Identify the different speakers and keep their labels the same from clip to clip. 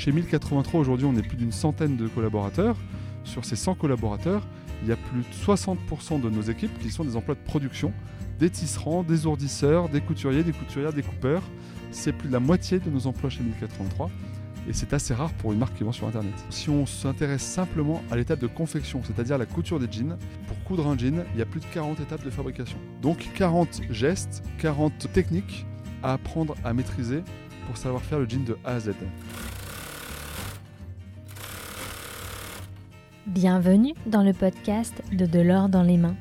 Speaker 1: Chez 1083 aujourd'hui, on est plus d'une centaine de collaborateurs. Sur ces 100 collaborateurs, il y a plus de 60% de nos équipes qui sont des emplois de production, des tisserands, des ourdisseurs, des couturiers, des couturières, des coupeurs. C'est plus de la moitié de nos emplois chez 1083 et c'est assez rare pour une marque qui vend sur Internet. Si on s'intéresse simplement à l'étape de confection, c'est-à-dire la couture des jeans, pour coudre un jean, il y a plus de 40 étapes de fabrication. Donc 40 gestes, 40 techniques à apprendre à maîtriser pour savoir faire le jean de A à Z.
Speaker 2: Bienvenue dans le podcast de De l'or dans les mains,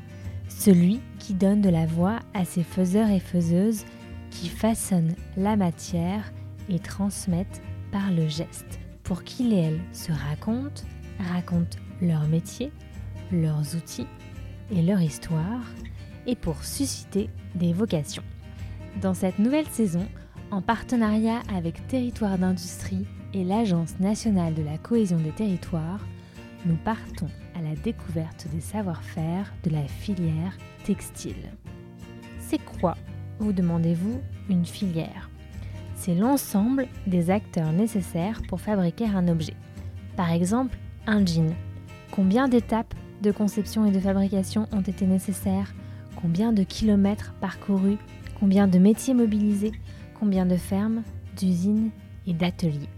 Speaker 2: celui qui donne de la voix à ces faiseurs et faiseuses qui façonnent la matière et transmettent par le geste, pour qu'ils et elles se racontent, racontent leur métier, leurs outils et leur histoire, et pour susciter des vocations. Dans cette nouvelle saison, en partenariat avec Territoire d'Industrie et l'Agence nationale de la cohésion des territoires, nous partons à la découverte des savoir-faire de la filière textile. C'est quoi, vous demandez-vous, une filière? C'est l'ensemble des acteurs nécessaires pour fabriquer un objet. Par exemple, un jean. Combien d'étapes de conception et de fabrication ont été nécessaires? Combien de kilomètres parcourus? Combien de métiers mobilisés? Combien de fermes, d'usines et d'ateliers?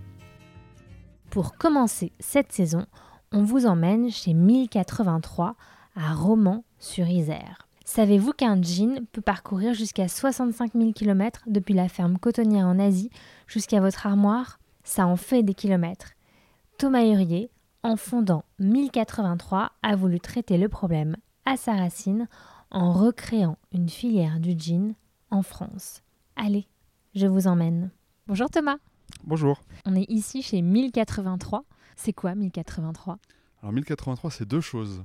Speaker 2: Pour commencer cette saison, on vous emmène chez 1083 à Romans-sur-Isère. Savez-vous qu'un jean peut parcourir jusqu'à 65 000 km depuis la ferme cotonnière en Asie jusqu'à votre armoire? Ça en fait des kilomètres. Thomas Hurier, en fondant 1083, a voulu traiter le problème à sa racine en recréant une filière du jean en France. Allez, je vous emmène. Bonjour Thomas.
Speaker 1: Bonjour.
Speaker 2: On est ici chez 1083. C'est quoi 1083
Speaker 1: Alors 1083, c'est deux choses.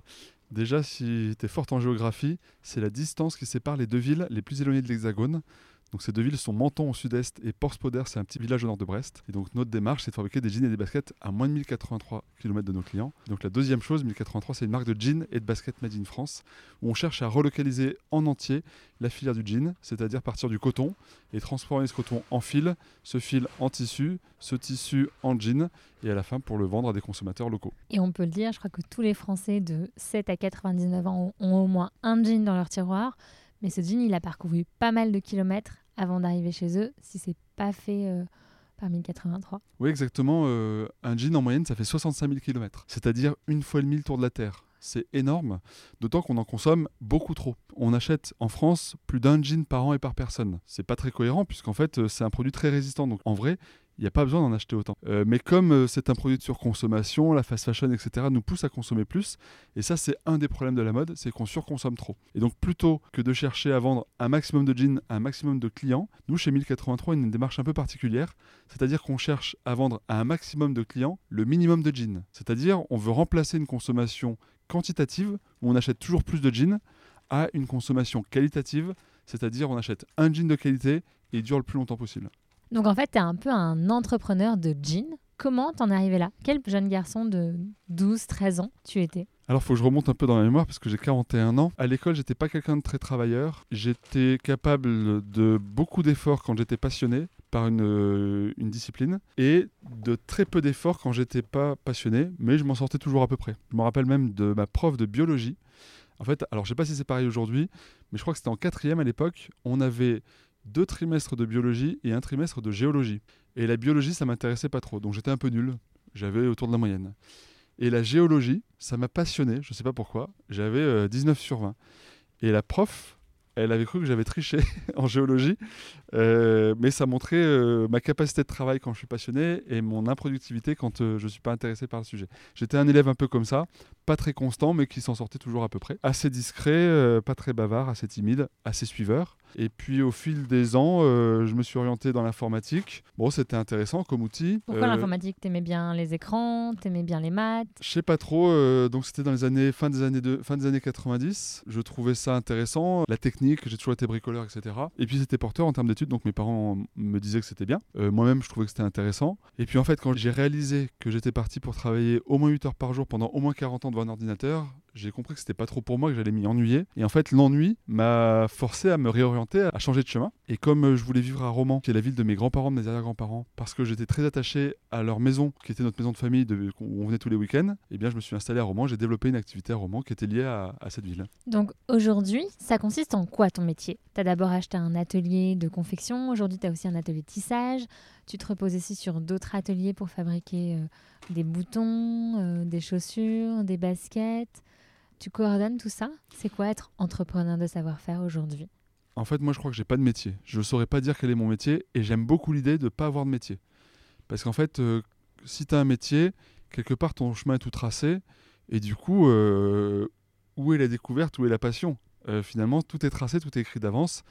Speaker 1: Déjà, si tu es forte en géographie, c'est la distance qui sépare les deux villes les plus éloignées de l'Hexagone. Donc ces deux villes sont Menton au sud-est et Porspoder, c'est un petit village au nord de Brest. Donc notre démarche, c'est de fabriquer des jeans et des baskets à moins de 1083 km de nos clients. Donc la deuxième chose, 1083, c'est une marque de jeans et de baskets made in France, où on cherche à relocaliser en entier la filière du jean, c'est-à-dire partir du coton et transformer ce coton en fil, ce fil en tissu, ce tissu en jean, et à la fin pour le vendre à des consommateurs locaux.
Speaker 2: Et on peut le dire, je crois que tous les Français de 7 à 99 ans ont au moins un jean dans leur tiroir. Mais ce jean, il a parcouru pas mal de kilomètres avant d'arriver chez eux, si c'est pas fait euh, par 1083.
Speaker 1: Oui, exactement. Euh, un jean en moyenne, ça fait 65 000 km, c'est-à-dire une fois le tour de la Terre. C'est énorme, d'autant qu'on en consomme beaucoup trop. On achète en France plus d'un jean par an et par personne. C'est pas très cohérent puisqu'en fait euh, c'est un produit très résistant. Donc en vrai, il n'y a pas besoin d'en acheter autant. Euh, mais comme euh, c'est un produit de surconsommation, la fast fashion, etc., nous pousse à consommer plus. Et ça, c'est un des problèmes de la mode, c'est qu'on surconsomme trop. Et donc, plutôt que de chercher à vendre un maximum de jeans à un maximum de clients, nous, chez 1083, on a une démarche un peu particulière. C'est-à-dire qu'on cherche à vendre à un maximum de clients le minimum de jeans. C'est-à-dire, on veut remplacer une consommation quantitative, où on achète toujours plus de jeans, à une consommation qualitative, c'est-à-dire on achète un jean de qualité et dure le plus longtemps possible.
Speaker 2: Donc en fait, tu es un peu un entrepreneur de jeans. Comment t'en es arrivé là? Quel jeune garçon de 12, 13 ans tu étais?
Speaker 1: Alors, faut que je remonte un peu dans la mémoire parce que j'ai 41 ans. À l'école, j'étais pas quelqu'un de très travailleur. J'étais capable de beaucoup d'efforts quand j'étais passionné par une, euh, une, discipline et de très peu d'efforts quand j'étais pas passionné, mais je m'en sortais toujours à peu près. Je me rappelle même de ma prof de biologie. En fait, alors je sais pas si c'est pareil aujourd'hui, mais je crois que c'était en quatrième à l'époque. On avait deux trimestres de biologie et un trimestre de géologie. Et la biologie, ça m'intéressait pas trop, donc j'étais un peu nul. J'avais autour de la moyenne. Et la géologie, ça m'a passionné, je ne sais pas pourquoi. J'avais 19 euh, sur 20. Et la prof, elle avait cru que j'avais triché en géologie, euh, mais ça montrait euh, ma capacité de travail quand je suis passionné et mon improductivité quand je ne suis pas intéressé par le sujet. J'étais un élève un peu comme ça, pas très constant, mais qui s'en sortait toujours à peu près. Assez discret, pas très bavard, assez timide, assez suiveur. Et puis au fil des ans, euh, je me suis orienté dans l'informatique. Bon, c'était intéressant comme outil.
Speaker 2: Pourquoi euh, l'informatique? T'aimais bien les écrans? T'aimais bien les maths?
Speaker 1: Je sais pas trop. Euh, donc c'était dans les années fin des années de, fin des années 90. Je trouvais ça intéressant, la technique. J'ai toujours été bricoleur, etc. Et puis c'était porteur en termes d'études. Donc mes parents me disaient que c'était bien. Moi-même, je trouvais que c'était intéressant. Et puis en fait, quand j'ai réalisé que j'étais parti pour travailler au moins 8 heures par jour pendant au moins 40 ans devant un ordinateur, j'ai compris que c'était pas trop pour moi, que j'allais m'y ennuyer. Et en fait, l'ennui m'a forcé à me réorienter, à changer de chemin. Et comme euh, je voulais vivre à Romans, qui est la ville de mes grands-parents, de mes arrière-grands-parents, parce que j'étais très attaché à leur maison, qui était notre maison de famille, où on venait tous les week-ends, eh bien, je me suis installé à Romans. J'ai développé une activité à Romans qui était liée à, à cette ville.
Speaker 2: Donc aujourd'hui, ça consiste en quoi ton métier? Tu as d'abord acheté un atelier de confection, aujourd'hui tu as aussi un atelier de tissage. Tu te reposes aussi sur d'autres ateliers pour fabriquer euh, des boutons, euh, des chaussures, des baskets. Tu coordonnes tout ça? C'est quoi être entrepreneur de savoir-faire aujourd'hui?
Speaker 1: En fait, moi, je crois que j'ai pas de métier. Je ne saurais pas dire quel est mon métier et j'aime beaucoup l'idée de ne pas avoir de métier. Parce qu'en fait, euh, si tu as un métier, quelque part, ton chemin est tout tracé et du coup, euh, où est la découverte, où est la passion? Euh, Finalement, tout est tracé, tout est écrit d'avance.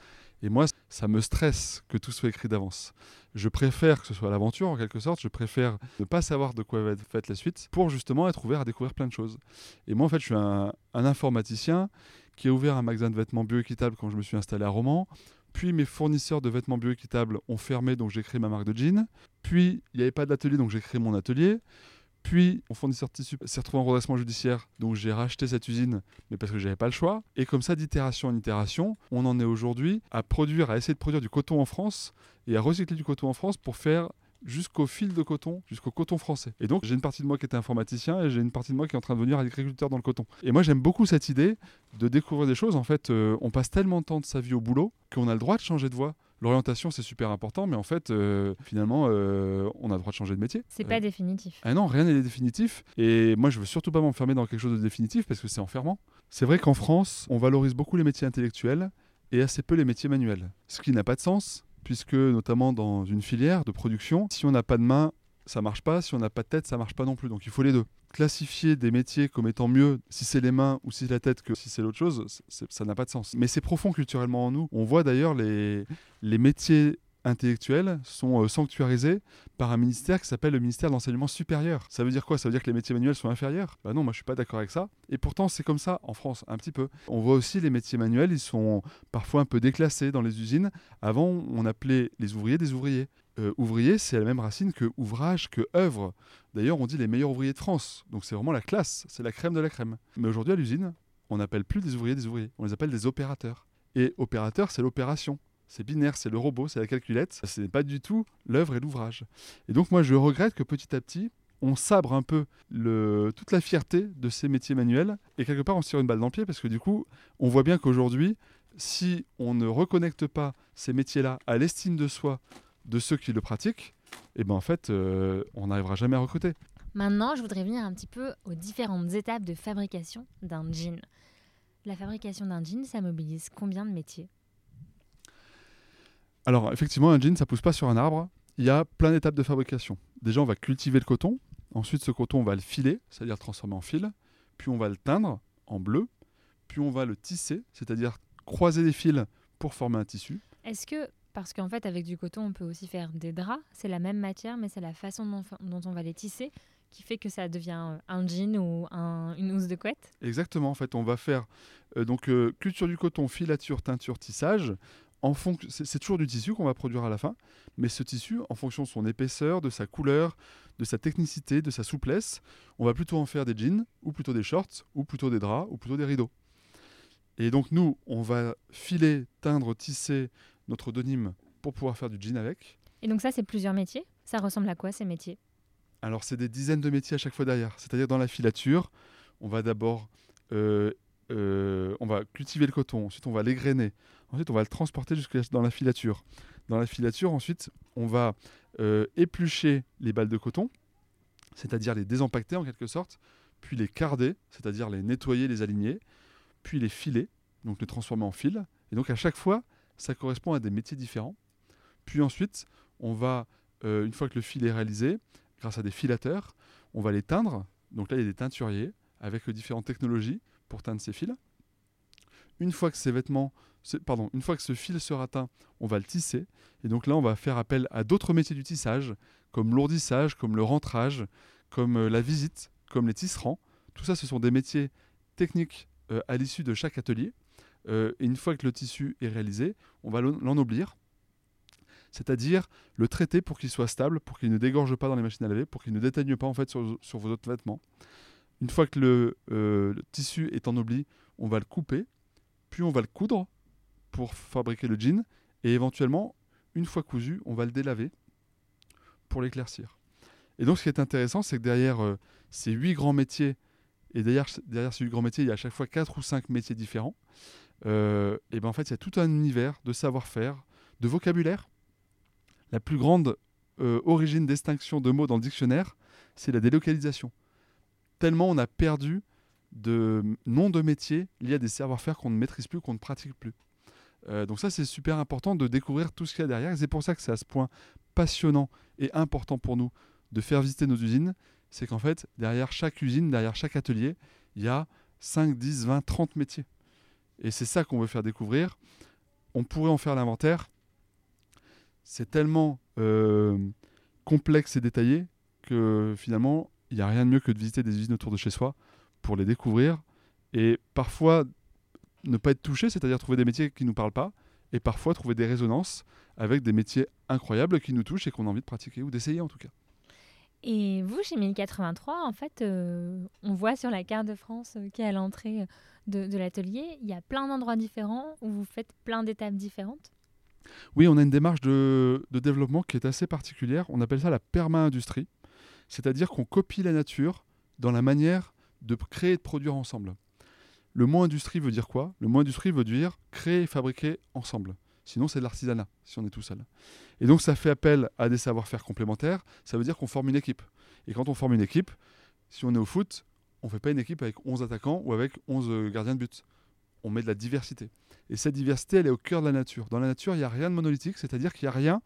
Speaker 1: Et moi, ça me stresse que tout soit écrit d'avance. Je préfère que ce soit l'aventure, en quelque sorte. Je préfère ne pas savoir de quoi va être faite la suite pour justement être ouvert à découvrir plein de choses. Et moi, en fait, je suis un, un informaticien qui a ouvert un magasin de vêtements bioéquitables quand je me suis installé à Romans. Puis mes fournisseurs de vêtements bioéquitables ont fermé, donc j'ai créé ma marque de jeans. Puis il n'y avait pas d'atelier, donc j'ai créé mon atelier. Puis mon fournisseur de tissus s'est retrouvé en redressement judiciaire, donc j'ai racheté cette usine, mais parce que j'avais pas le choix. Et comme ça, d'itération en itération, on en est aujourd'hui à produire, à essayer de produire du coton en France et à recycler du coton en France pour faire jusqu'au fil de coton, jusqu'au coton français. Et donc j'ai une partie de moi qui était informaticien et j'ai une partie de moi qui est en train de devenir agriculteur dans le coton. Et moi j'aime beaucoup cette idée de découvrir des choses. En fait, euh, on passe tellement de temps de sa vie au boulot qu'on a le droit de changer de voie. L'orientation c'est super important, mais en fait euh, finalement euh, on a le droit de changer de métier.
Speaker 2: C'est
Speaker 1: Euh,
Speaker 2: pas définitif.
Speaker 1: ah non, rien n'est définitif. Et moi, je veux surtout pas m'enfermer dans quelque chose de définitif parce que c'est enfermant. C'est vrai qu'en France, on valorise beaucoup les métiers intellectuels et assez peu les métiers manuels. Ce qui n'a pas de sens, puisque notamment dans une filière de production, si on n'a pas de main, ça marche pas. Si on n'a pas de tête, ça marche pas non plus. Donc il faut les deux. Classifier des métiers comme étant mieux si c'est les mains ou si c'est la tête que si c'est l'autre chose, ça n'a pas de sens. Mais c'est profond culturellement en nous. On voit d'ailleurs les, les métiers intellectuels sont euh, sanctuarisés par un ministère qui s'appelle le ministère de l'enseignement supérieur. Ça veut dire quoi? Ça veut dire que les métiers manuels sont inférieurs? Bah non, moi je suis pas d'accord avec ça. Et pourtant c'est comme ça en France, un petit peu. On voit aussi les métiers manuels, ils sont parfois un peu déclassés dans les usines. Avant, on appelait les ouvriers des ouvriers. Euh, ouvrier, c'est la même racine que ouvrage, que œuvre. D'ailleurs, on dit les meilleurs ouvriers de France. Donc c'est vraiment la classe, c'est la crème de la crème. Mais aujourd'hui à l'usine, on n'appelle plus des ouvriers des ouvriers, on les appelle des opérateurs. Et opérateur, c'est l'opération. C'est binaire, c'est le robot, c'est la calculette. Ce n'est pas du tout l'œuvre et l'ouvrage. Et donc moi, je regrette que petit à petit, on sabre un peu toute la fierté de ces métiers manuels et quelque part on se tire une balle dans le pied parce que du coup, on voit bien qu'aujourd'hui, si on ne reconnecte pas ces métiers-là à l'estime de soi de ceux qui le pratiquent, et ben en fait, euh, on n'arrivera jamais à recruter.
Speaker 2: Maintenant, je voudrais venir un petit peu aux différentes étapes de fabrication d'un jean. La fabrication d'un jean, ça mobilise combien de métiers?
Speaker 1: Alors effectivement, un jean, ça pousse pas sur un arbre. Il y a plein d'étapes de fabrication. Déjà, on va cultiver le coton. Ensuite, ce coton, on va le filer, c'est-à-dire le transformer en fil. Puis on va le teindre en bleu. Puis on va le tisser, c'est-à-dire croiser des fils pour former un tissu.
Speaker 2: Est-ce que, parce qu'en fait, avec du coton, on peut aussi faire des draps, c'est la même matière, mais c'est la façon dont, on va les tisser qui fait que ça devient euh, un jean ou un- une housse de couette
Speaker 1: Exactement, en fait, on va faire euh, donc euh, culture du coton, filature, teinture, tissage. En c'est toujours du tissu qu'on va produire à la fin, mais ce tissu, en fonction de son épaisseur, de sa couleur, de sa technicité, de sa souplesse, on va plutôt en faire des jeans, ou plutôt des shorts, ou plutôt des draps, ou plutôt des rideaux. Et donc nous, on va filer, teindre, tisser notre denim pour pouvoir faire du jean avec.
Speaker 2: Et donc ça, c'est plusieurs métiers Ça ressemble à quoi ces métiers?
Speaker 1: Alors, c'est des dizaines de métiers à chaque fois derrière. C'est-à-dire, dans la filature, on va d'abord euh, euh, on va cultiver le coton, ensuite, on va l'égrainer, ensuite, on va le transporter jusque dans la filature. Dans la filature, ensuite, on va euh, éplucher les balles de coton, c'est-à-dire les désempaqueter en quelque sorte, puis les carder, c'est-à-dire les nettoyer, les aligner, puis les filer, donc les transformer en fil. Et donc, à chaque fois, ça correspond à des métiers différents. Puis ensuite, on va, euh, une fois que le fil est réalisé, grâce à des filateurs, on va les teindre. Donc là, il y a des teinturiers avec différentes technologies pour teindre ces fils. Une fois que ces vêtements, pardon, une fois que ce fil sera teint, on va le tisser. Et donc là, on va faire appel à d'autres métiers du tissage, comme l'ourdissage, comme le rentrage, comme euh, la visite, comme les tisserands. Tout ça, ce sont des métiers techniques euh, à l'issue de chaque atelier. Euh, et une fois que le tissu est réalisé, on va l'en- l'ennoblir, c'est-à-dire le traiter pour qu'il soit stable, pour qu'il ne dégorge pas dans les machines à laver, pour qu'il ne déteigne pas en fait sur, vos autres vêtements. Une fois que le, euh, tissu est ennobli, on va le couper, puis on va le coudre pour fabriquer le jean, et éventuellement, une fois cousu, on va le délaver pour l'éclaircir. Et donc, ce qui est intéressant, c'est que derrière euh, ces huit grands métiers, et derrière, derrière ces huit grands métiers, il y a à chaque fois quatre ou cinq métiers différents. Euh, et ben en fait, il y a tout un univers de savoir-faire, de vocabulaire. La plus grande euh, origine d'extinction de mots dans le dictionnaire, c'est la délocalisation. Tellement on a perdu de noms de métiers liés à des savoir-faire qu'on ne maîtrise plus, qu'on ne pratique plus. Euh, donc ça, c'est super important de découvrir tout ce qu'il y a derrière. C'est pour ça que c'est à ce point passionnant et important pour nous de faire visiter nos usines. C'est qu'en fait, derrière chaque usine, derrière chaque atelier, il y a 5, 10, 20, 30 métiers. Et c'est ça qu'on veut faire découvrir. On pourrait en faire l'inventaire. C'est tellement euh, complexe et détaillé que finalement, il n'y a rien de mieux que de visiter des usines autour de chez soi pour les découvrir. Et parfois, ne pas être touché, c'est-à-dire trouver des métiers qui ne nous parlent pas, et parfois trouver des résonances avec des métiers incroyables qui nous touchent et qu'on a envie de pratiquer ou d'essayer en tout cas.
Speaker 2: Et vous, chez 1083, en fait, euh, on voit sur la carte de France euh, qui est à l'entrée euh, de, l'atelier, il y a plein d'endroits différents où vous faites plein d'étapes différentes.
Speaker 1: Oui, on a une démarche de, de développement qui est assez particulière. On appelle ça la perma-industrie. C'est-à-dire qu'on copie la nature dans la manière de créer et de produire ensemble. Le mot industrie veut dire quoi? Le mot industrie veut dire créer et fabriquer ensemble. Sinon, c'est de l'artisanat, si on est tout seul. Et donc, ça fait appel à des savoir-faire complémentaires. Ça veut dire qu'on forme une équipe. Et quand on forme une équipe, si on est au foot, on ne fait pas une équipe avec 11 attaquants ou avec 11 gardiens de but. On met de la diversité. Et cette diversité, elle est au cœur de la nature. Dans la nature, il n'y a rien de monolithique, c'est-à-dire qu'il n'y a rien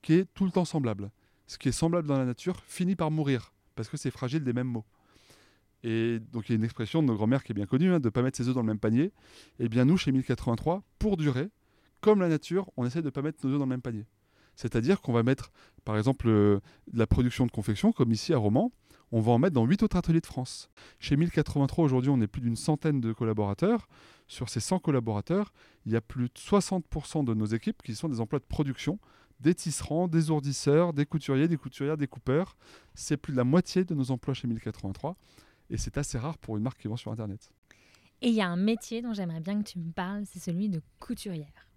Speaker 1: qui est tout le temps semblable. Ce qui est semblable dans la nature finit par mourir, parce que c'est fragile des mêmes mots. Et donc il y a une expression de nos grands-mères qui est bien connue, hein, de ne pas mettre ses œufs dans le même panier. Et bien nous, chez 1083, pour durer, comme la nature, on essaie de ne pas mettre nos œufs dans le même panier. C'est-à-dire qu'on va mettre, par exemple, euh, la production de confection, comme ici à Romans, on va en mettre dans 8 autres ateliers de France. Chez 1083, aujourd'hui, on est plus d'une centaine de collaborateurs. Sur ces 100 collaborateurs, il y a plus de 60% de nos équipes qui sont des emplois de production, des tisserands, des ourdisseurs, des couturiers, des couturières, des coupeurs. C'est plus de la moitié de nos emplois chez 1083. Et c'est assez rare pour une marque qui vend sur Internet.
Speaker 2: Et il y a un métier dont j'aimerais bien que tu me parles, c'est celui de couturière.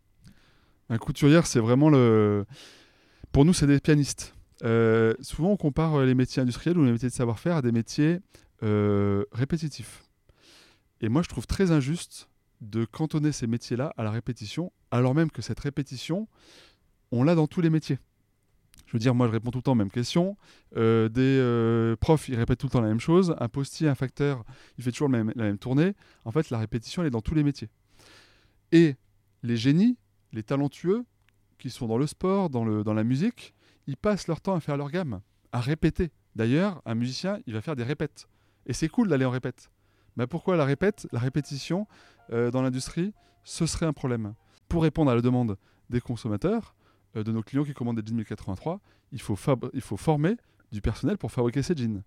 Speaker 1: Un couturière, c'est vraiment le. Pour nous, c'est des pianistes. Euh, souvent, on compare euh, les métiers industriels ou les métiers de savoir-faire à des métiers euh, répétitifs. Et moi, je trouve très injuste de cantonner ces métiers-là à la répétition, alors même que cette répétition, on l'a dans tous les métiers. Je veux dire, moi, je réponds tout le temps aux mêmes questions. Des profs, ils répètent tout le temps la même chose. Un postier, un facteur, il fait toujours la même tournée. En fait, la répétition, elle est dans tous les métiers. Et les génies, les talentueux, qui sont dans le sport, dans, la musique, ils passent leur temps à faire leur gamme, à répéter. D'ailleurs, un musicien, il va faire des répètes. Et c'est cool d'aller en répète. Mais pourquoi la répète La répétition, euh, dans l'industrie, ce serait un problème? Pour répondre à la demande des consommateurs, euh, de nos clients qui commandent des jeans 1083, il faut, fab- il faut former du personnel pour fabriquer ces jeans.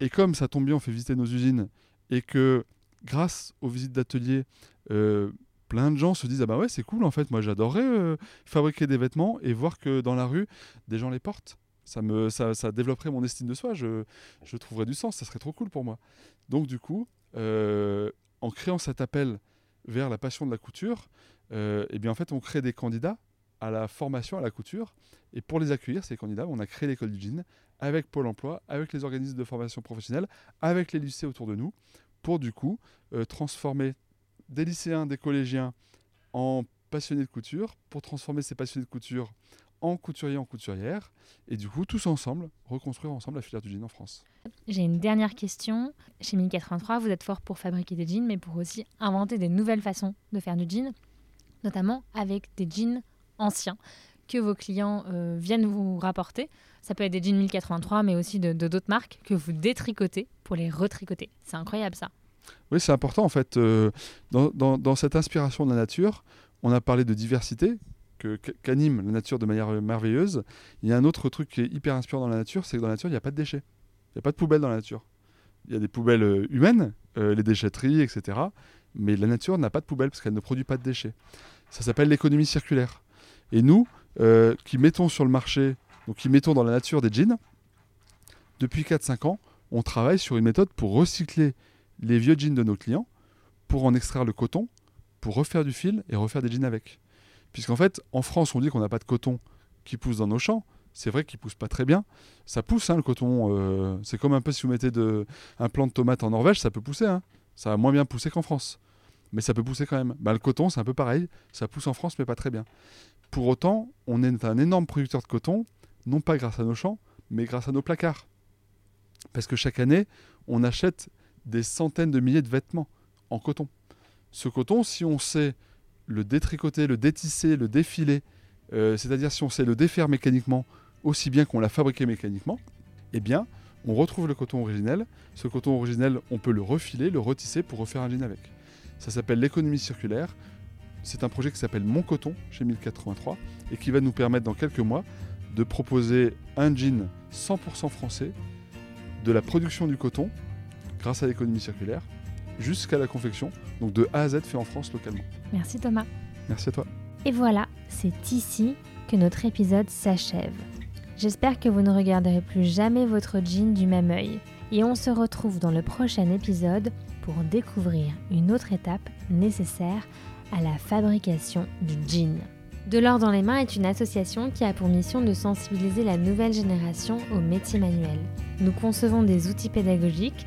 Speaker 1: Et comme ça tombe bien, on fait visiter nos usines et que grâce aux visites d'ateliers, euh, plein de gens se disent Ah bah ouais, c'est cool en fait, moi j'adorerais euh, fabriquer des vêtements et voir que dans la rue, des gens les portent. Ça, me, ça, ça développerait mon estime de soi, je, je trouverais du sens, ça serait trop cool pour moi. Donc du coup, euh, en créant cet appel vers la passion de la couture, euh, eh bien en fait on crée des candidats à la formation à la couture. Et pour les accueillir, ces candidats, on a créé l'école du jean avec Pôle emploi, avec les organismes de formation professionnelle, avec les lycées autour de nous, pour du coup transformer des lycéens, des collégiens en passionnés de couture, pour transformer ces passionnés de couture en couturiers, en couturières, et du coup tous ensemble, reconstruire ensemble la filière du jean en France.
Speaker 2: J'ai une dernière question. Chez 1083, vous êtes fort pour fabriquer des jeans, mais pour aussi inventer des nouvelles façons de faire du jean, notamment avec des jeans anciens que vos clients euh, viennent vous rapporter. Ça peut être des jeans 1083, mais aussi de d'autres marques que vous détricotez pour les retricoter. C'est incroyable ça.
Speaker 1: Oui, c'est important en fait. euh, dans, cette inspiration de la nature, on a parlé de diversité, qu'anime la nature de manière merveilleuse. Il y a un autre truc qui est hyper inspirant dans la nature, c'est que dans la nature, il n'y a pas de déchets. Il n'y a pas de poubelles dans la nature. Il y a des poubelles euh, humaines, euh, les déchetteries, etc. Mais la nature n'a pas de poubelle parce qu'elle ne produit pas de déchets. Ça s'appelle l'économie circulaire. Et nous, qui mettons sur le marché, donc qui mettons dans la nature des jeans, depuis 4-5 ans, on travaille sur une méthode pour recycler les vieux jeans de nos clients, pour en extraire le coton, pour refaire du fil et refaire des jeans avec. Puisqu'en fait, en France, on dit qu'on n'a pas de coton qui pousse dans nos champs. C'est vrai qu'il pousse pas très bien. Ça pousse, hein, le coton. euh, c'est comme un peu si vous mettez de, un plant de tomate en Norvège, ça peut pousser. hein. Ça va moins bien pousser qu'en France. Mais ça peut pousser quand même. Bah, le coton, c'est un peu pareil. Ça pousse en France, mais pas très bien. Pour autant, on est un énorme producteur de coton, non pas grâce à nos champs, mais grâce à nos placards. Parce que chaque année, on achète des centaines de milliers de vêtements en coton. Ce coton, si on sait le détricoter, le détisser, le défiler, euh, c'est-à-dire si on sait le défaire mécaniquement aussi bien qu'on l'a fabriqué mécaniquement, eh bien, on retrouve le coton originel. Ce coton originel, on peut le refiler, le retisser pour refaire un jean avec. Ça s'appelle l'économie circulaire. C'est un projet qui s'appelle Mon Coton chez 1083 et qui va nous permettre dans quelques mois de proposer un jean 100% français, de la production du coton grâce à l'économie circulaire jusqu'à la confection, donc de A à Z fait en France localement.
Speaker 2: Merci Thomas.
Speaker 1: Merci à toi.
Speaker 2: Et voilà, c'est ici que notre épisode s'achève. J'espère que vous ne regarderez plus jamais votre jean du même œil. Et on se retrouve dans le prochain épisode pour découvrir une autre étape nécessaire à la fabrication du jean. De l'or dans les mains est une association qui a pour mission de sensibiliser la nouvelle génération aux métiers manuels. Nous concevons des outils pédagogiques